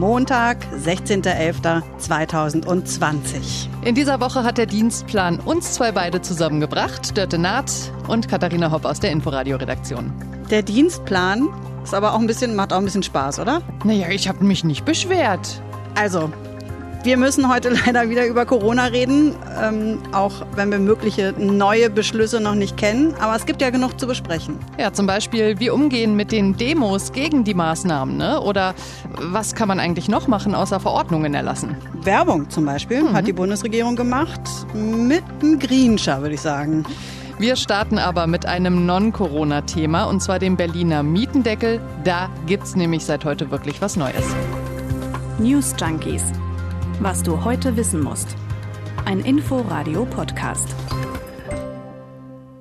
Montag, 16.11.2020. In dieser Woche hat der Dienstplan uns zwei beide zusammengebracht, Dörte Naht und Katharina Hopp aus der Inforadio-Redaktion. Der Dienstplan ist aber auch ein bisschen, macht auch ein bisschen Spaß, oder? Naja, ich habe mich nicht beschwert. Also, wir müssen heute leider wieder über Corona reden, ähm, auch wenn wir mögliche neue Beschlüsse noch nicht kennen. Aber es gibt ja genug zu besprechen. Ja, zum Beispiel, wie umgehen mit den Demos gegen die Maßnahmen, ne? Oder was kann man eigentlich noch machen, außer Verordnungen erlassen? Werbung zum Beispiel mhm. hat die Bundesregierung gemacht mit einem Greenscher, würde ich sagen. Wir starten aber mit einem Non-Corona-Thema und zwar dem Berliner Mietendeckel. Da gibt's nämlich seit heute wirklich was Neues. News Junkies was du heute wissen musst. Ein Info-Radio-Podcast.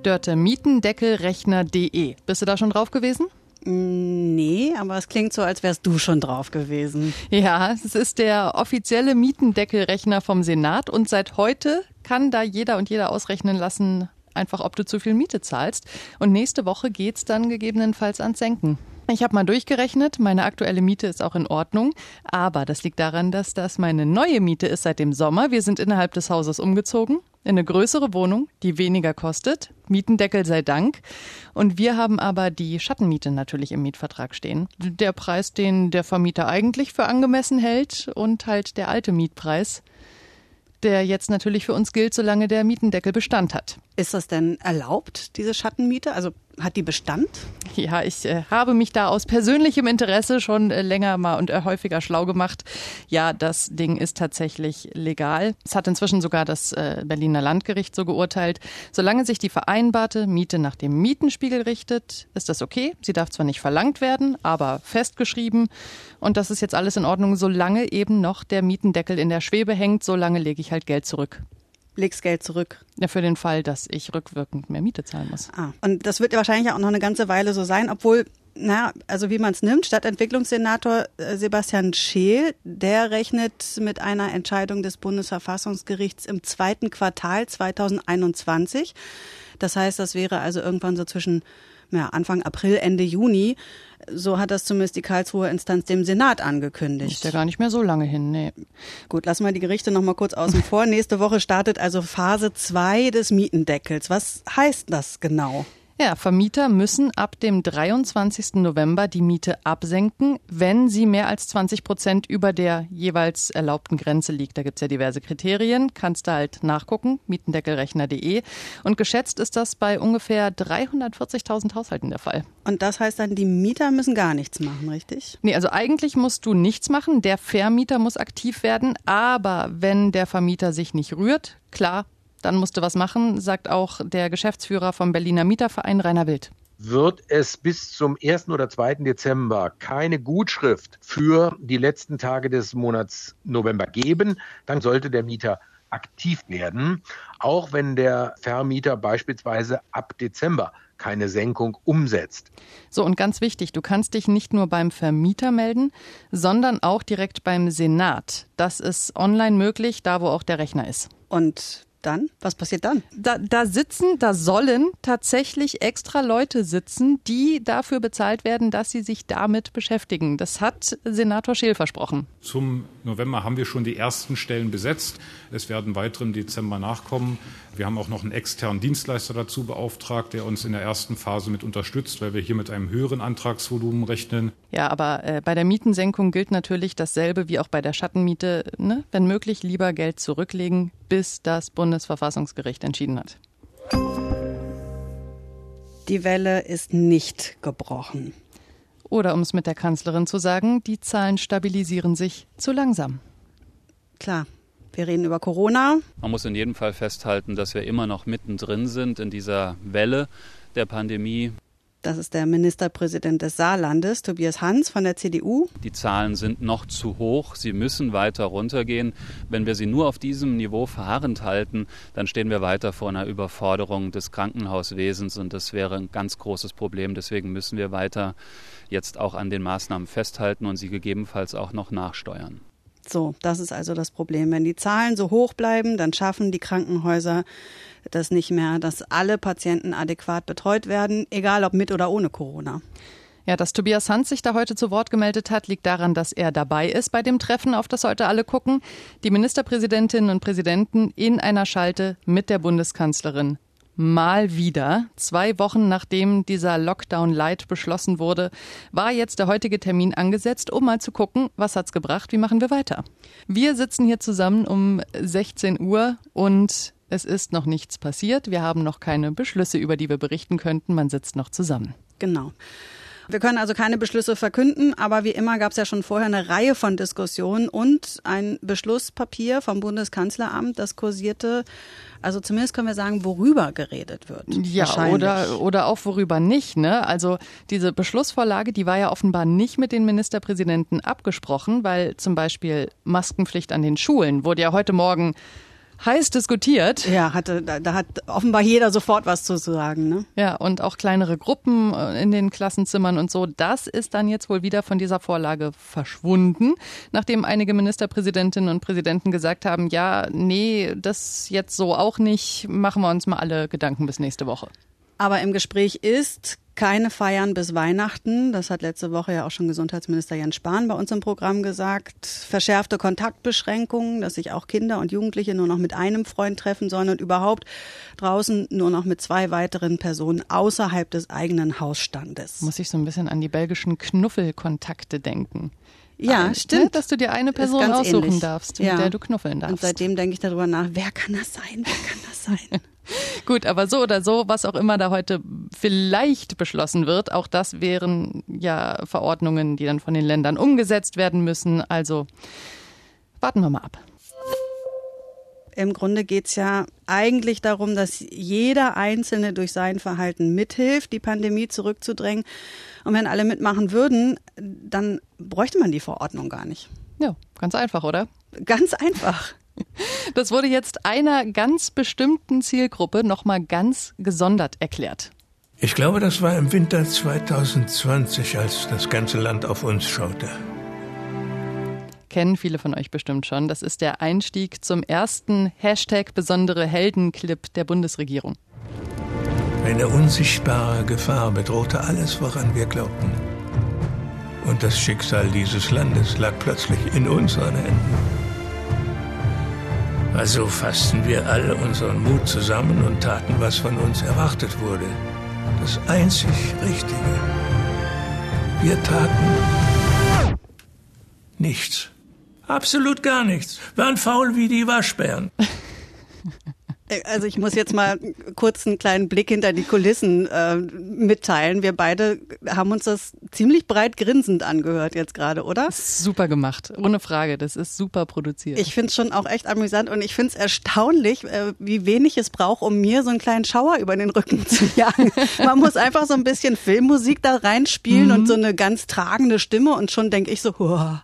Dörte Mietendeckelrechner.de. Bist du da schon drauf gewesen? Mm, nee, aber es klingt so, als wärst du schon drauf gewesen. Ja, es ist der offizielle Mietendeckelrechner vom Senat und seit heute kann da jeder und jeder ausrechnen lassen, einfach ob du zu viel Miete zahlst. Und nächste Woche geht's dann gegebenenfalls ans Senken. Ich habe mal durchgerechnet, meine aktuelle Miete ist auch in Ordnung, aber das liegt daran, dass das meine neue Miete ist seit dem Sommer. Wir sind innerhalb des Hauses umgezogen in eine größere Wohnung, die weniger kostet, Mietendeckel sei Dank. Und wir haben aber die Schattenmiete natürlich im Mietvertrag stehen. Der Preis, den der Vermieter eigentlich für angemessen hält und halt der alte Mietpreis der jetzt natürlich für uns gilt, solange der Mietendeckel Bestand hat. Ist das denn erlaubt, diese Schattenmiete? Also hat die Bestand? Ja, ich äh, habe mich da aus persönlichem Interesse schon äh, länger mal und äh, häufiger schlau gemacht. Ja, das Ding ist tatsächlich legal. Es hat inzwischen sogar das äh, Berliner Landgericht so geurteilt. Solange sich die vereinbarte Miete nach dem Mietenspiegel richtet, ist das okay. Sie darf zwar nicht verlangt werden, aber festgeschrieben. Und das ist jetzt alles in Ordnung, solange eben noch der Mietendeckel in der Schwebe hängt. Solange lege ich halt Geld zurück legst Geld zurück. Ja, für den Fall, dass ich rückwirkend mehr Miete zahlen muss. Ah, und das wird wahrscheinlich auch noch eine ganze Weile so sein, obwohl, na, also wie man es nimmt, Stadtentwicklungssenator äh, Sebastian Scheel, der rechnet mit einer Entscheidung des Bundesverfassungsgerichts im zweiten Quartal 2021. Das heißt, das wäre also irgendwann so zwischen ja, Anfang April, Ende Juni. So hat das zumindest die Karlsruher Instanz dem Senat angekündigt. Ist ja gar nicht mehr so lange hin, nee. Gut, lassen wir die Gerichte noch mal kurz außen vor. Nächste Woche startet also Phase 2 des Mietendeckels. Was heißt das genau? Ja, Vermieter müssen ab dem 23. November die Miete absenken, wenn sie mehr als 20 Prozent über der jeweils erlaubten Grenze liegt. Da gibt's ja diverse Kriterien, kannst du halt nachgucken, mietendeckelrechner.de. Und geschätzt ist das bei ungefähr 340.000 Haushalten der Fall. Und das heißt dann, die Mieter müssen gar nichts machen, richtig? Nee, also eigentlich musst du nichts machen. Der Vermieter muss aktiv werden. Aber wenn der Vermieter sich nicht rührt, klar, dann musste was machen, sagt auch der Geschäftsführer vom Berliner Mieterverein Rainer Wild wird es bis zum 1. oder 2. Dezember keine Gutschrift für die letzten Tage des Monats November geben, dann sollte der Mieter aktiv werden, auch wenn der Vermieter beispielsweise ab Dezember keine Senkung umsetzt. So, und ganz wichtig, du kannst dich nicht nur beim Vermieter melden, sondern auch direkt beim Senat. Das ist online möglich, da wo auch der Rechner ist. Und dann? Was passiert dann? Da, da sitzen, da sollen tatsächlich extra Leute sitzen, die dafür bezahlt werden, dass sie sich damit beschäftigen. Das hat Senator Scheel versprochen. Zum November haben wir schon die ersten Stellen besetzt. Es werden weitere im Dezember nachkommen. Wir haben auch noch einen externen Dienstleister dazu beauftragt, der uns in der ersten Phase mit unterstützt, weil wir hier mit einem höheren Antragsvolumen rechnen. Ja, aber äh, bei der Mietensenkung gilt natürlich dasselbe wie auch bei der Schattenmiete. Ne? Wenn möglich, lieber Geld zurücklegen, bis das Bundesverfassungsgericht entschieden hat. Die Welle ist nicht gebrochen. Oder um es mit der Kanzlerin zu sagen, die Zahlen stabilisieren sich zu langsam. Klar, wir reden über Corona. Man muss in jedem Fall festhalten, dass wir immer noch mittendrin sind in dieser Welle der Pandemie. Das ist der Ministerpräsident des Saarlandes, Tobias Hans von der CDU. Die Zahlen sind noch zu hoch. Sie müssen weiter runtergehen. Wenn wir sie nur auf diesem Niveau verharrend halten, dann stehen wir weiter vor einer Überforderung des Krankenhauswesens und das wäre ein ganz großes Problem. Deswegen müssen wir weiter jetzt auch an den Maßnahmen festhalten und sie gegebenenfalls auch noch nachsteuern. So, das ist also das Problem. Wenn die Zahlen so hoch bleiben, dann schaffen die Krankenhäuser das nicht mehr, dass alle Patienten adäquat betreut werden, egal ob mit oder ohne Corona. Ja, dass Tobias Hans sich da heute zu Wort gemeldet hat, liegt daran, dass er dabei ist bei dem Treffen, auf das heute alle gucken. Die Ministerpräsidentinnen und Präsidenten in einer Schalte mit der Bundeskanzlerin mal wieder. Zwei Wochen nachdem dieser Lockdown Light beschlossen wurde, war jetzt der heutige Termin angesetzt, um mal zu gucken, was hat's gebracht, wie machen wir weiter. Wir sitzen hier zusammen um 16 Uhr und es ist noch nichts passiert. Wir haben noch keine Beschlüsse, über die wir berichten könnten. Man sitzt noch zusammen. Genau. Wir können also keine Beschlüsse verkünden, aber wie immer gab es ja schon vorher eine Reihe von Diskussionen und ein Beschlusspapier vom Bundeskanzleramt, das kursierte. Also zumindest können wir sagen, worüber geredet wird. Ja, oder, oder auch worüber nicht. Ne? Also diese Beschlussvorlage, die war ja offenbar nicht mit den Ministerpräsidenten abgesprochen, weil zum Beispiel Maskenpflicht an den Schulen wurde ja heute Morgen heiß diskutiert. Ja, hatte, da, da hat offenbar jeder sofort was zu sagen. Ne? Ja, und auch kleinere Gruppen äh, in den Klassenzimmern und so. Das ist dann jetzt wohl wieder von dieser Vorlage verschwunden, nachdem einige Ministerpräsidentinnen und Präsidenten gesagt haben, ja, nee, das jetzt so auch nicht, machen wir uns mal alle Gedanken bis nächste Woche. Aber im Gespräch ist keine Feiern bis Weihnachten. Das hat letzte Woche ja auch schon Gesundheitsminister Jens Spahn bei uns im Programm gesagt. Verschärfte Kontaktbeschränkungen, dass sich auch Kinder und Jugendliche nur noch mit einem Freund treffen sollen und überhaupt draußen nur noch mit zwei weiteren Personen außerhalb des eigenen Hausstandes. Muss ich so ein bisschen an die belgischen Knuffelkontakte denken. Ja, ne, stimmt. Dass du dir eine Person aussuchen ähnlich. darfst, mit ja. der du knuffeln darfst. Und seitdem denke ich darüber nach, wer kann das sein? Wer kann das sein? Gut, aber so oder so, was auch immer da heute vielleicht beschlossen wird, auch das wären ja Verordnungen, die dann von den Ländern umgesetzt werden müssen. Also warten wir mal ab. Im Grunde geht's ja eigentlich darum, dass jeder Einzelne durch sein Verhalten mithilft, die Pandemie zurückzudrängen. Und wenn alle mitmachen würden, dann bräuchte man die Verordnung gar nicht. Ja, ganz einfach, oder? Ganz einfach. Das wurde jetzt einer ganz bestimmten Zielgruppe nochmal ganz gesondert erklärt. Ich glaube, das war im Winter 2020, als das ganze Land auf uns schaute. Kennen viele von euch bestimmt schon. Das ist der Einstieg zum ersten Hashtag besondere Heldenclip der Bundesregierung. Eine unsichtbare Gefahr bedrohte alles, woran wir glaubten. Und das Schicksal dieses Landes lag plötzlich in unseren Händen. Also fassten wir alle unseren Mut zusammen und taten, was von uns erwartet wurde. Das einzig Richtige. Wir taten nichts. Absolut gar nichts. Waren faul wie die Waschbären. Also ich muss jetzt mal kurz einen kleinen Blick hinter die Kulissen äh, mitteilen. Wir beide haben uns das ziemlich breit grinsend angehört jetzt gerade, oder? Super gemacht, ohne Frage. Das ist super produziert. Ich finde es schon auch echt amüsant und ich finde es erstaunlich, äh, wie wenig es braucht, um mir so einen kleinen Schauer über den Rücken zu jagen. Man muss einfach so ein bisschen Filmmusik da reinspielen mhm. und so eine ganz tragende Stimme und schon denke ich so, Huah.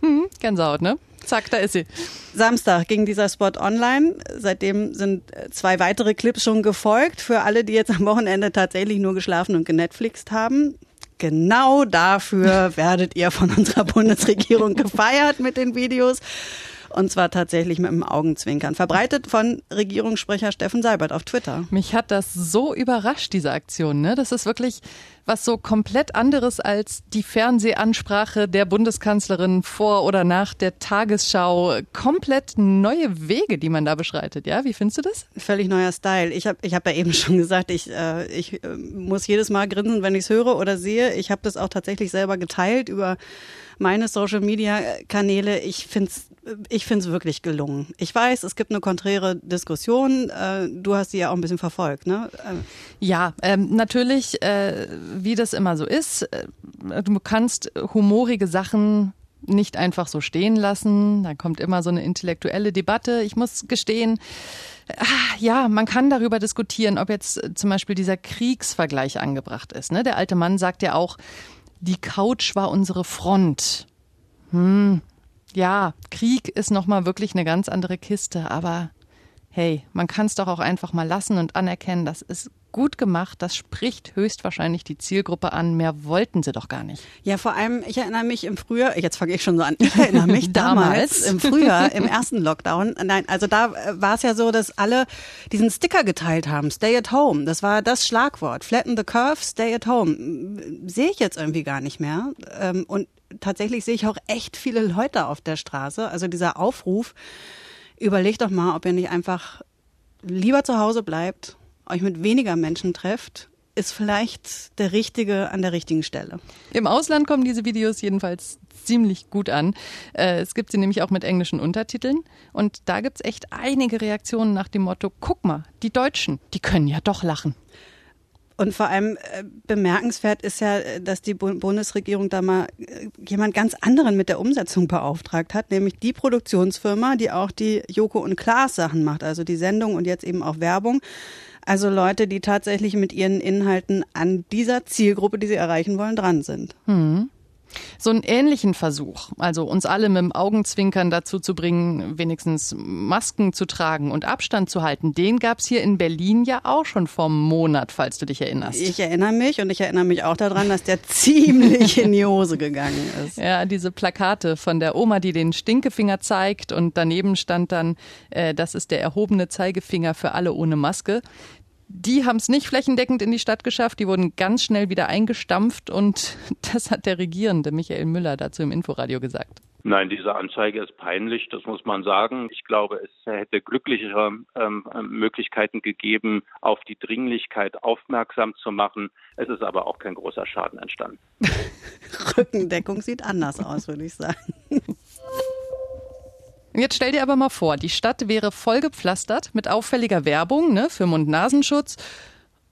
Hm, Gänsehaut, ne? Zack, da ist sie. Samstag ging dieser Spot online. Seitdem sind zwei weitere Clips schon gefolgt. Für alle, die jetzt am Wochenende tatsächlich nur geschlafen und genetflixt haben. Genau dafür werdet ihr von unserer Bundesregierung gefeiert mit den Videos. Und zwar tatsächlich mit dem Augenzwinkern. Verbreitet von Regierungssprecher Steffen Seibert auf Twitter. Mich hat das so überrascht, diese Aktion. Ne? Das ist wirklich was so komplett anderes als die Fernsehansprache der Bundeskanzlerin vor oder nach der Tagesschau. Komplett neue Wege, die man da beschreitet. Ja, wie findest du das? Völlig neuer Style. Ich habe ich hab ja eben schon gesagt, ich, äh, ich äh, muss jedes Mal grinsen, wenn ich es höre oder sehe. Ich habe das auch tatsächlich selber geteilt über meine Social Media Kanäle. Ich finde es ich finde es wirklich gelungen. Ich weiß, es gibt eine konträre Diskussion. Äh, du hast sie ja auch ein bisschen verfolgt, ne? Ja, ähm, natürlich, äh, wie das immer so ist. Äh, du kannst humorige Sachen nicht einfach so stehen lassen. Da kommt immer so eine intellektuelle Debatte. Ich muss gestehen, ah, ja, man kann darüber diskutieren, ob jetzt zum Beispiel dieser Kriegsvergleich angebracht ist. Ne? Der alte Mann sagt ja auch, die Couch war unsere Front. Hm, ja, Krieg ist nochmal wirklich eine ganz andere Kiste, aber hey, man kann es doch auch einfach mal lassen und anerkennen, dass es gut gemacht. Das spricht höchstwahrscheinlich die Zielgruppe an. Mehr wollten sie doch gar nicht. Ja, vor allem, ich erinnere mich im Frühjahr, jetzt fange ich schon so an, ich erinnere mich damals, im Frühjahr, im ersten Lockdown. Nein, also da äh, war es ja so, dass alle diesen Sticker geteilt haben, Stay at Home. Das war das Schlagwort. Flatten the curve, stay at home. Sehe ich jetzt irgendwie gar nicht mehr. Ähm, und tatsächlich sehe ich auch echt viele Leute auf der Straße. Also dieser Aufruf, überlegt doch mal, ob ihr nicht einfach lieber zu Hause bleibt, euch mit weniger Menschen trefft, ist vielleicht der Richtige an der richtigen Stelle. Im Ausland kommen diese Videos jedenfalls ziemlich gut an. Äh, es gibt sie nämlich auch mit englischen Untertiteln. Und da gibt es echt einige Reaktionen nach dem Motto, guck mal, die Deutschen, die können ja doch lachen. Und vor allem äh, bemerkenswert ist ja, dass die Bundesregierung da mal äh, jemand ganz anderen mit der Umsetzung beauftragt hat, nämlich die Produktionsfirma, die auch die Joko und Klaas Sachen macht, also die Sendung und jetzt eben auch Werbung. Also Leute, die tatsächlich mit ihren Inhalten an dieser Zielgruppe, die sie erreichen wollen, dran sind. Mhm. So einen ähnlichen Versuch, also uns alle mit dem Augenzwinkern dazu zu bringen, wenigstens Masken zu tragen und Abstand zu halten, den gab es hier in Berlin ja auch schon vor einem Monat, falls du dich erinnerst. Ich erinnere mich und ich erinnere mich auch daran, dass der ziemlich in die Hose gegangen ist. Ja, diese Plakate von der Oma, die den Stinkefinger zeigt und daneben stand dann, äh, das ist der erhobene Zeigefinger für alle ohne Maske. Die haben es nicht flächendeckend in die Stadt geschafft. Die wurden ganz schnell wieder eingestampft und das hat der Regierende Michael Müller dazu im Inforadio gesagt. Nein, diese Anzeige ist peinlich, das muss man sagen. Ich glaube, es hätte glücklichere ähm, Möglichkeiten gegeben, auf die Dringlichkeit aufmerksam zu machen. Es ist aber auch kein großer Schaden entstanden. Rückendeckung sieht anders aus, würde ich sagen. Jetzt stell dir aber mal vor, die Stadt wäre vollgepflastert mit auffälliger Werbung ne, für Mund-Nasenschutz.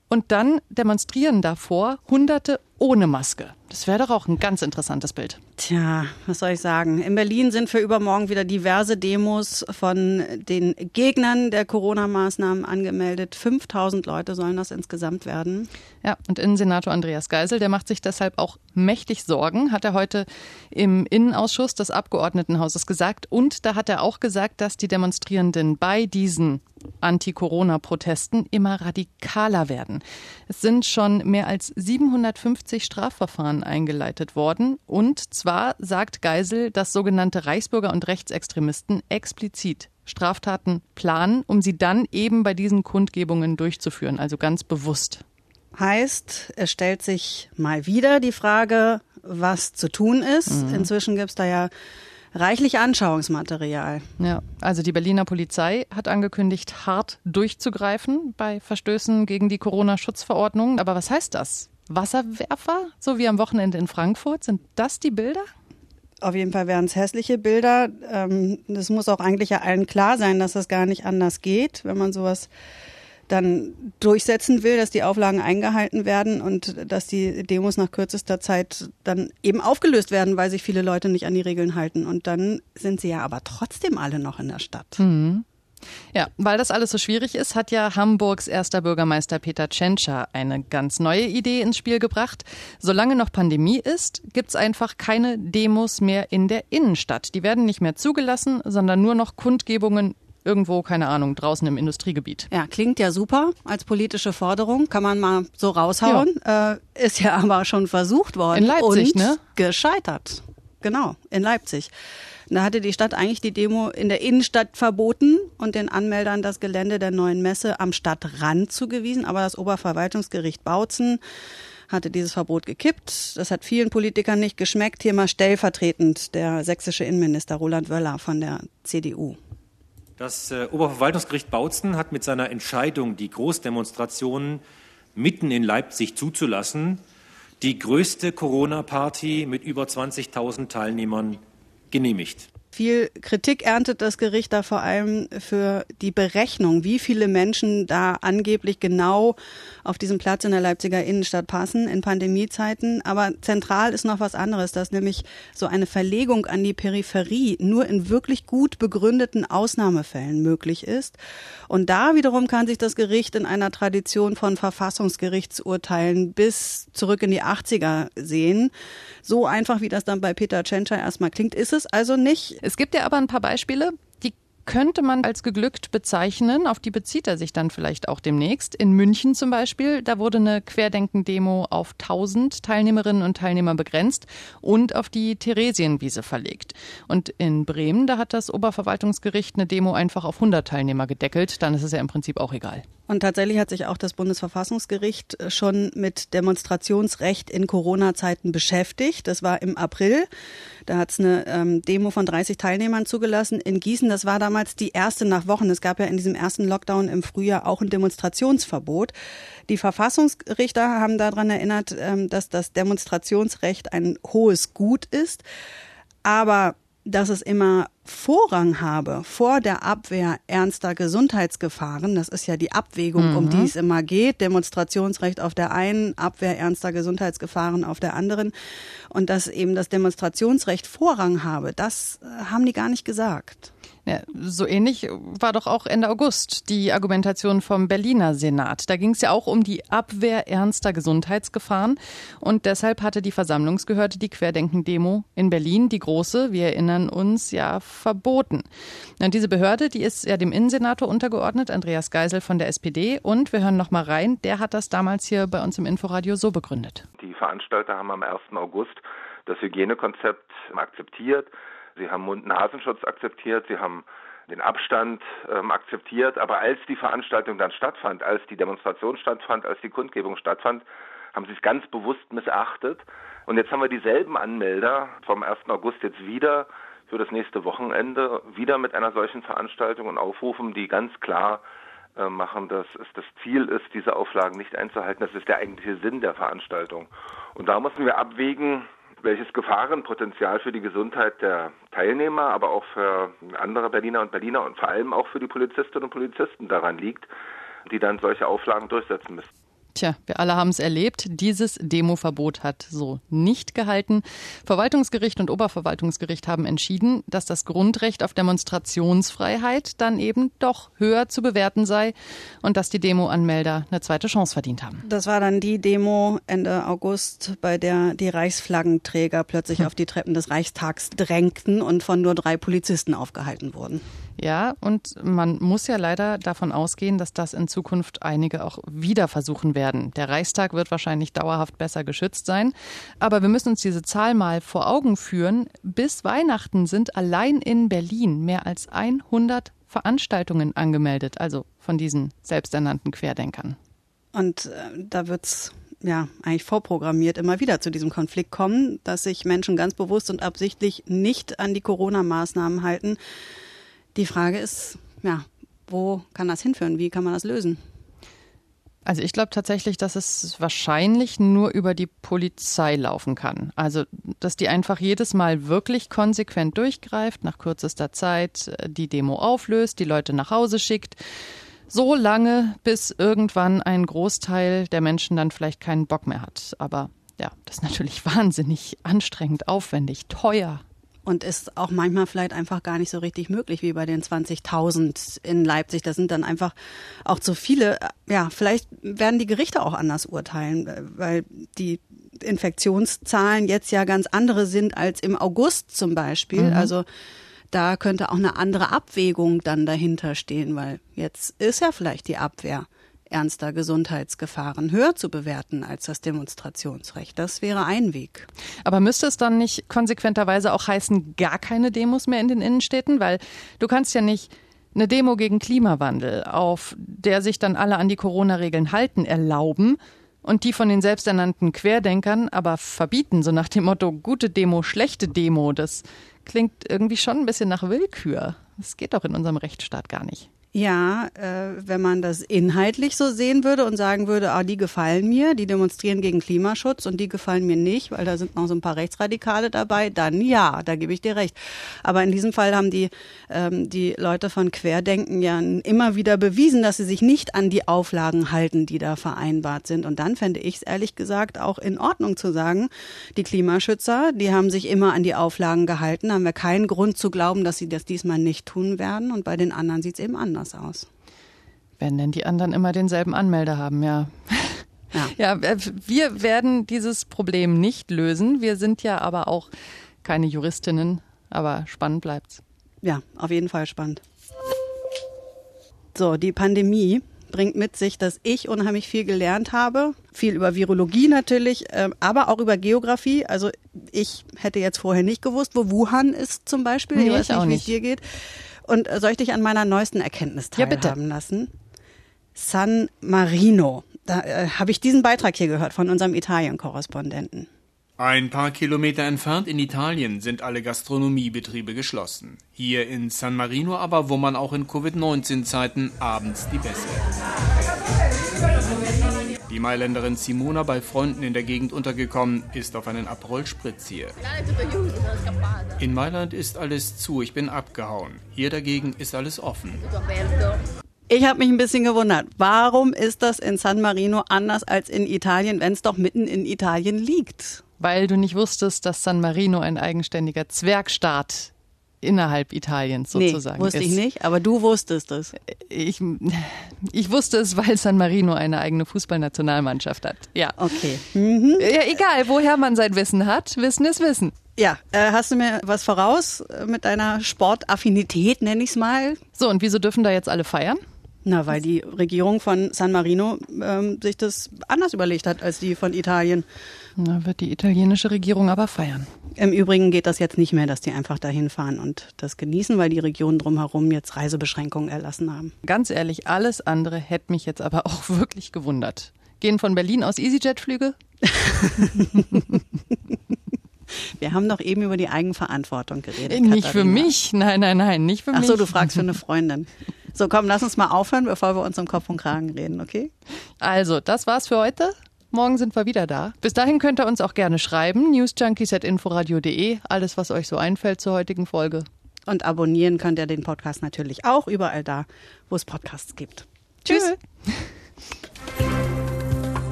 Und dann demonstrieren davor Hunderte ohne Maske. Das wäre doch auch ein ganz interessantes Bild. Tja, was soll ich sagen? In Berlin sind für übermorgen wieder diverse Demos von den Gegnern der Corona-Maßnahmen angemeldet. 5000 Leute sollen das insgesamt werden. Ja, und Innensenator Andreas Geisel, der macht sich deshalb auch mächtig Sorgen, hat er heute im Innenausschuss des Abgeordnetenhauses gesagt. Und da hat er auch gesagt, dass die Demonstrierenden bei diesen Anti-Corona-Protesten immer radikaler werden. Es sind schon mehr als 750 Strafverfahren eingeleitet worden. Und zwar sagt Geisel, dass sogenannte Reichsbürger und Rechtsextremisten explizit Straftaten planen, um sie dann eben bei diesen Kundgebungen durchzuführen, also ganz bewusst. Heißt, es stellt sich mal wieder die Frage, was zu tun ist. Mhm. Inzwischen gibt es da ja reichlich Anschauungsmaterial. Ja, also die Berliner Polizei hat angekündigt, hart durchzugreifen bei Verstößen gegen die Corona-Schutzverordnung. Aber was heißt das? Wasserwerfer, so wie am Wochenende in Frankfurt? Sind das die Bilder? Auf jeden Fall wären es hässliche Bilder. Ähm, das muss auch eigentlich ja allen klar sein, dass das gar nicht anders geht, wenn man sowas dann durchsetzen will, dass die Auflagen eingehalten werden und dass die Demos nach kürzester Zeit dann eben aufgelöst werden, weil sich viele Leute nicht an die Regeln halten. Und dann sind sie ja aber trotzdem alle noch in der Stadt. Mhm. Ja, weil das alles so schwierig ist, hat ja Hamburgs erster Bürgermeister Peter Tschentscher eine ganz neue Idee ins Spiel gebracht. Solange noch Pandemie ist, gibt's einfach keine Demos mehr in der Innenstadt. Die werden nicht mehr zugelassen, sondern nur noch Kundgebungen irgendwo, keine Ahnung, draußen im Industriegebiet. Ja, klingt ja super als politische Forderung, kann man mal so raushauen. Ja. Äh, ist ja aber schon versucht worden. In Leipzig, und ne? Gescheitert. Genau, in Leipzig. Da hatte die Stadt eigentlich die Demo in der Innenstadt verboten und den Anmeldern das Gelände der neuen Messe am Stadtrand zugewiesen. Aber das Oberverwaltungsgericht Bautzen hatte dieses Verbot gekippt. Das hat vielen Politikern nicht geschmeckt. Hier mal stellvertretend der sächsische Innenminister Roland Wöller von der CDU. Das äh, Oberverwaltungsgericht Bautzen hat mit seiner Entscheidung, die Großdemonstrationen mitten in Leipzig zuzulassen, die größte Corona-Party mit über 20.000 Teilnehmern genehmigt. Viel Kritik erntet das Gericht da vor allem für die Berechnung, wie viele Menschen da angeblich genau auf diesem Platz in der Leipziger Innenstadt passen in Pandemiezeiten. Aber zentral ist noch was anderes, dass nämlich so eine Verlegung an die Peripherie nur in wirklich gut begründeten Ausnahmefällen möglich ist. Und da wiederum kann sich das Gericht in einer Tradition von Verfassungsgerichtsurteilen bis zurück in die 80er sehen. So einfach, wie das dann bei Peter Tschentscher erstmal klingt, ist es also nicht. Es gibt ja aber ein paar Beispiele, die könnte man als geglückt bezeichnen. Auf die bezieht er sich dann vielleicht auch demnächst. In München zum Beispiel, da wurde eine Querdenken-Demo auf 1000 Teilnehmerinnen und Teilnehmer begrenzt und auf die Theresienwiese verlegt. Und in Bremen, da hat das Oberverwaltungsgericht eine Demo einfach auf 100 Teilnehmer gedeckelt. Dann ist es ja im Prinzip auch egal. Und tatsächlich hat sich auch das Bundesverfassungsgericht schon mit Demonstrationsrecht in Corona-Zeiten beschäftigt. Das war im April. Da hat es eine ähm, Demo von 30 Teilnehmern zugelassen in Gießen. Das war damals die erste nach Wochen. Es gab ja in diesem ersten Lockdown im Frühjahr auch ein Demonstrationsverbot. Die Verfassungsrichter haben daran erinnert, ähm, dass das Demonstrationsrecht ein hohes Gut ist. Aber dass es immer Vorrang habe vor der Abwehr ernster Gesundheitsgefahren. Das ist ja die Abwägung, mhm. um die es immer geht. Demonstrationsrecht auf der einen, Abwehr ernster Gesundheitsgefahren auf der anderen. Und dass eben das Demonstrationsrecht Vorrang habe, das äh, haben die gar nicht gesagt. Ja, so ähnlich war doch auch Ende August die Argumentation vom Berliner Senat. Da ging es ja auch um die Abwehr ernster Gesundheitsgefahren. Und deshalb hatte die Versammlungsgehörde die Querdenken-Demo in Berlin, die große, wir erinnern uns, ja verboten. Und diese Behörde, die ist ja dem Innensenator untergeordnet, Andreas Geisel von der SPD. Und wir hören noch mal rein, der hat das damals hier bei uns im Inforadio so begründet. Die Veranstalter haben am 1. August das Hygienekonzept akzeptiert. Sie haben Mund-Nasenschutz akzeptiert, sie haben den Abstand ähm, akzeptiert, aber als die Veranstaltung dann stattfand, als die Demonstration stattfand, als die Kundgebung stattfand, haben sie es ganz bewusst missachtet. Und jetzt haben wir dieselben Anmelder vom 1. August jetzt wieder für das nächste Wochenende, wieder mit einer solchen Veranstaltung und aufrufen, die ganz klar äh, machen, dass es das Ziel ist, diese Auflagen nicht einzuhalten. Das ist der eigentliche Sinn der Veranstaltung. Und da müssen wir abwägen, welches Gefahrenpotenzial für die Gesundheit der Teilnehmer, aber auch für andere Berliner und Berliner und vor allem auch für die Polizistinnen und Polizisten daran liegt, die dann solche Auflagen durchsetzen müssen. Tja, wir alle haben es erlebt. Dieses Demoverbot hat so nicht gehalten. Verwaltungsgericht und Oberverwaltungsgericht haben entschieden, dass das Grundrecht auf Demonstrationsfreiheit dann eben doch höher zu bewerten sei und dass die Demoanmelder eine zweite Chance verdient haben. Das war dann die Demo Ende August, bei der die Reichsflaggenträger plötzlich hm. auf die Treppen des Reichstags drängten und von nur drei Polizisten aufgehalten wurden. Ja, und man muss ja leider davon ausgehen, dass das in Zukunft einige auch wieder versuchen werden. Der Reichstag wird wahrscheinlich dauerhaft besser geschützt sein. Aber wir müssen uns diese Zahl mal vor Augen führen. Bis Weihnachten sind allein in Berlin mehr als 100 Veranstaltungen angemeldet, also von diesen selbsternannten Querdenkern. Und äh, da wird's ja, eigentlich vorprogrammiert immer wieder zu diesem Konflikt kommen, dass sich Menschen ganz bewusst und absichtlich nicht an die Corona-Maßnahmen halten. Die Frage ist, ja, wo kann das hinführen? Wie kann man das lösen? Also ich glaube tatsächlich, dass es wahrscheinlich nur über die Polizei laufen kann. Also dass die einfach jedes Mal wirklich konsequent durchgreift, nach kürzester Zeit äh, die Demo auflöst, die Leute nach Hause schickt. So lange, bis irgendwann ein Großteil der Menschen dann vielleicht keinen Bock mehr hat. Aber ja, das ist natürlich wahnsinnig anstrengend, aufwendig, teuer und ist auch manchmal vielleicht einfach gar nicht so richtig möglich wie bei den 20.000 in Leipzig. Das sind dann einfach auch zu viele. Ja, vielleicht werden die Gerichte auch anders urteilen, weil die Infektionszahlen jetzt ja ganz andere sind als im August zum Beispiel. Mhm. Also da könnte auch eine andere Abwägung dann dahinter stehen, weil jetzt ist ja vielleicht die Abwehr ernster Gesundheitsgefahren höher zu bewerten als das Demonstrationsrecht. Das wäre ein Weg. Aber müsste es dann nicht konsequenterweise auch heißen, gar keine Demos mehr in den Innenstädten? Weil du kannst ja nicht eine Demo gegen Klimawandel, auf der sich dann alle an die Corona-Regeln halten, erlauben und die von den selbsternannten Querdenkern aber verbieten, so nach dem Motto gute Demo, schlechte Demo. Das klingt irgendwie schon ein bisschen nach Willkür. Das geht doch in unserem Rechtsstaat gar nicht. Ja, äh, wenn man das inhaltlich so sehen würde und sagen würde, ah, die gefallen mir, die demonstrieren gegen Klimaschutz und die gefallen mir nicht, weil da sind noch so ein paar Rechtsradikale dabei, dann ja, da gebe ich dir recht. Aber in diesem Fall haben die, ähm, die Leute von Querdenken ja immer wieder bewiesen, dass sie sich nicht an die Auflagen halten, die da vereinbart sind. Und dann fände ich es ehrlich gesagt auch in Ordnung zu sagen, die Klimaschützer, die haben sich immer an die Auflagen gehalten, haben wir keinen Grund zu glauben, dass sie das diesmal nicht tun werden. Und bei den anderen sieht es eben anders anders aus. Wenn denn die anderen immer denselben Anmelder haben, ja. Ja. ja, äh, wir werden dieses Problem nicht lösen. Wir sind ja aber auch keine Juristinnen, aber spannend bleibt's. Ja, auf jeden Fall spannend. So, die Pandemie bringt mit sich, dass ich unheimlich viel gelernt habe. Viel über Virologie natürlich, äh, aber auch über Geografie. Also ich hätte jetzt vorher nicht gewusst, wo Wuhan ist zum Beispiel. Nee, ich weiß ich auch nicht, wie es dir geht. Und äh, soll ich dich an meiner neuesten Erkenntnis Ja, bitte. teilhaben lassen? San Marino. Da äh, habe ich diesen Beitrag hier gehört von unserem Italien-Korrespondenten. Ein paar Kilometer entfernt in Italien sind alle Gastronomiebetriebe geschlossen. Hier in San Marino aber, wo man auch in Covid-19-Zeiten abends die Bässe. Die Mailänderin Simona bei Freunden in der Gegend untergekommen, ist auf einen Aperol Spritz hier. In Mailand ist alles zu, ich bin abgehauen. Hier dagegen ist alles offen. Ich habe mich ein bisschen gewundert. Warum ist das in San Marino anders als in Italien, wenn es doch mitten in Italien liegt? Weil du nicht wusstest, dass San Marino ein eigenständiger Zwergstaat innerhalb Italiens sozusagen nee, wusste ist. ich nicht, aber du wusstest es. Ich, ich wusste es, weil San Marino eine eigene Fußballnationalmannschaft hat. Ja. Okay. Mhm. Ja, egal, woher man sein Wissen hat, Wissen ist Wissen. Ja, äh, hast du mir was voraus mit deiner Sportaffinität, nenne ich es mal? So, und wieso dürfen da jetzt alle feiern? Na, weil die Regierung von San Marino ähm, sich das anders überlegt hat als die von Italien. Na, wird die italienische Regierung aber feiern. Im Übrigen geht das jetzt nicht mehr, dass die einfach dahin fahren und das genießen, weil die Regionen drumherum jetzt Reisebeschränkungen erlassen haben. Ganz ehrlich, alles andere hätte mich jetzt aber auch wirklich gewundert. Gehen von Berlin aus EasyJet-Flüge? Wir haben doch eben über die Eigenverantwortung geredet. Nicht für Katharina. mich. Nein, nein, nein, nicht für Ach mich. so, du fragst für eine Freundin. So, komm, lass uns mal aufhören, bevor wir uns um Kopf und Kragen reden, okay? Also, das war's für heute. Morgen sind wir wieder da. Bis dahin könnt ihr uns auch gerne schreiben. newsjunkies.inforadio.de. Alles, was euch so einfällt zur heutigen Folge. Und abonnieren könnt ihr den Podcast natürlich auch überall da, wo es Podcasts gibt. Tschüss.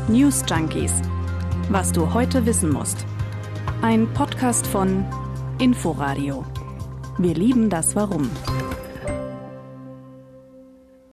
News Junkies. Was du heute wissen musst. Ein Podcast von Inforadio. Wir lieben das Warum.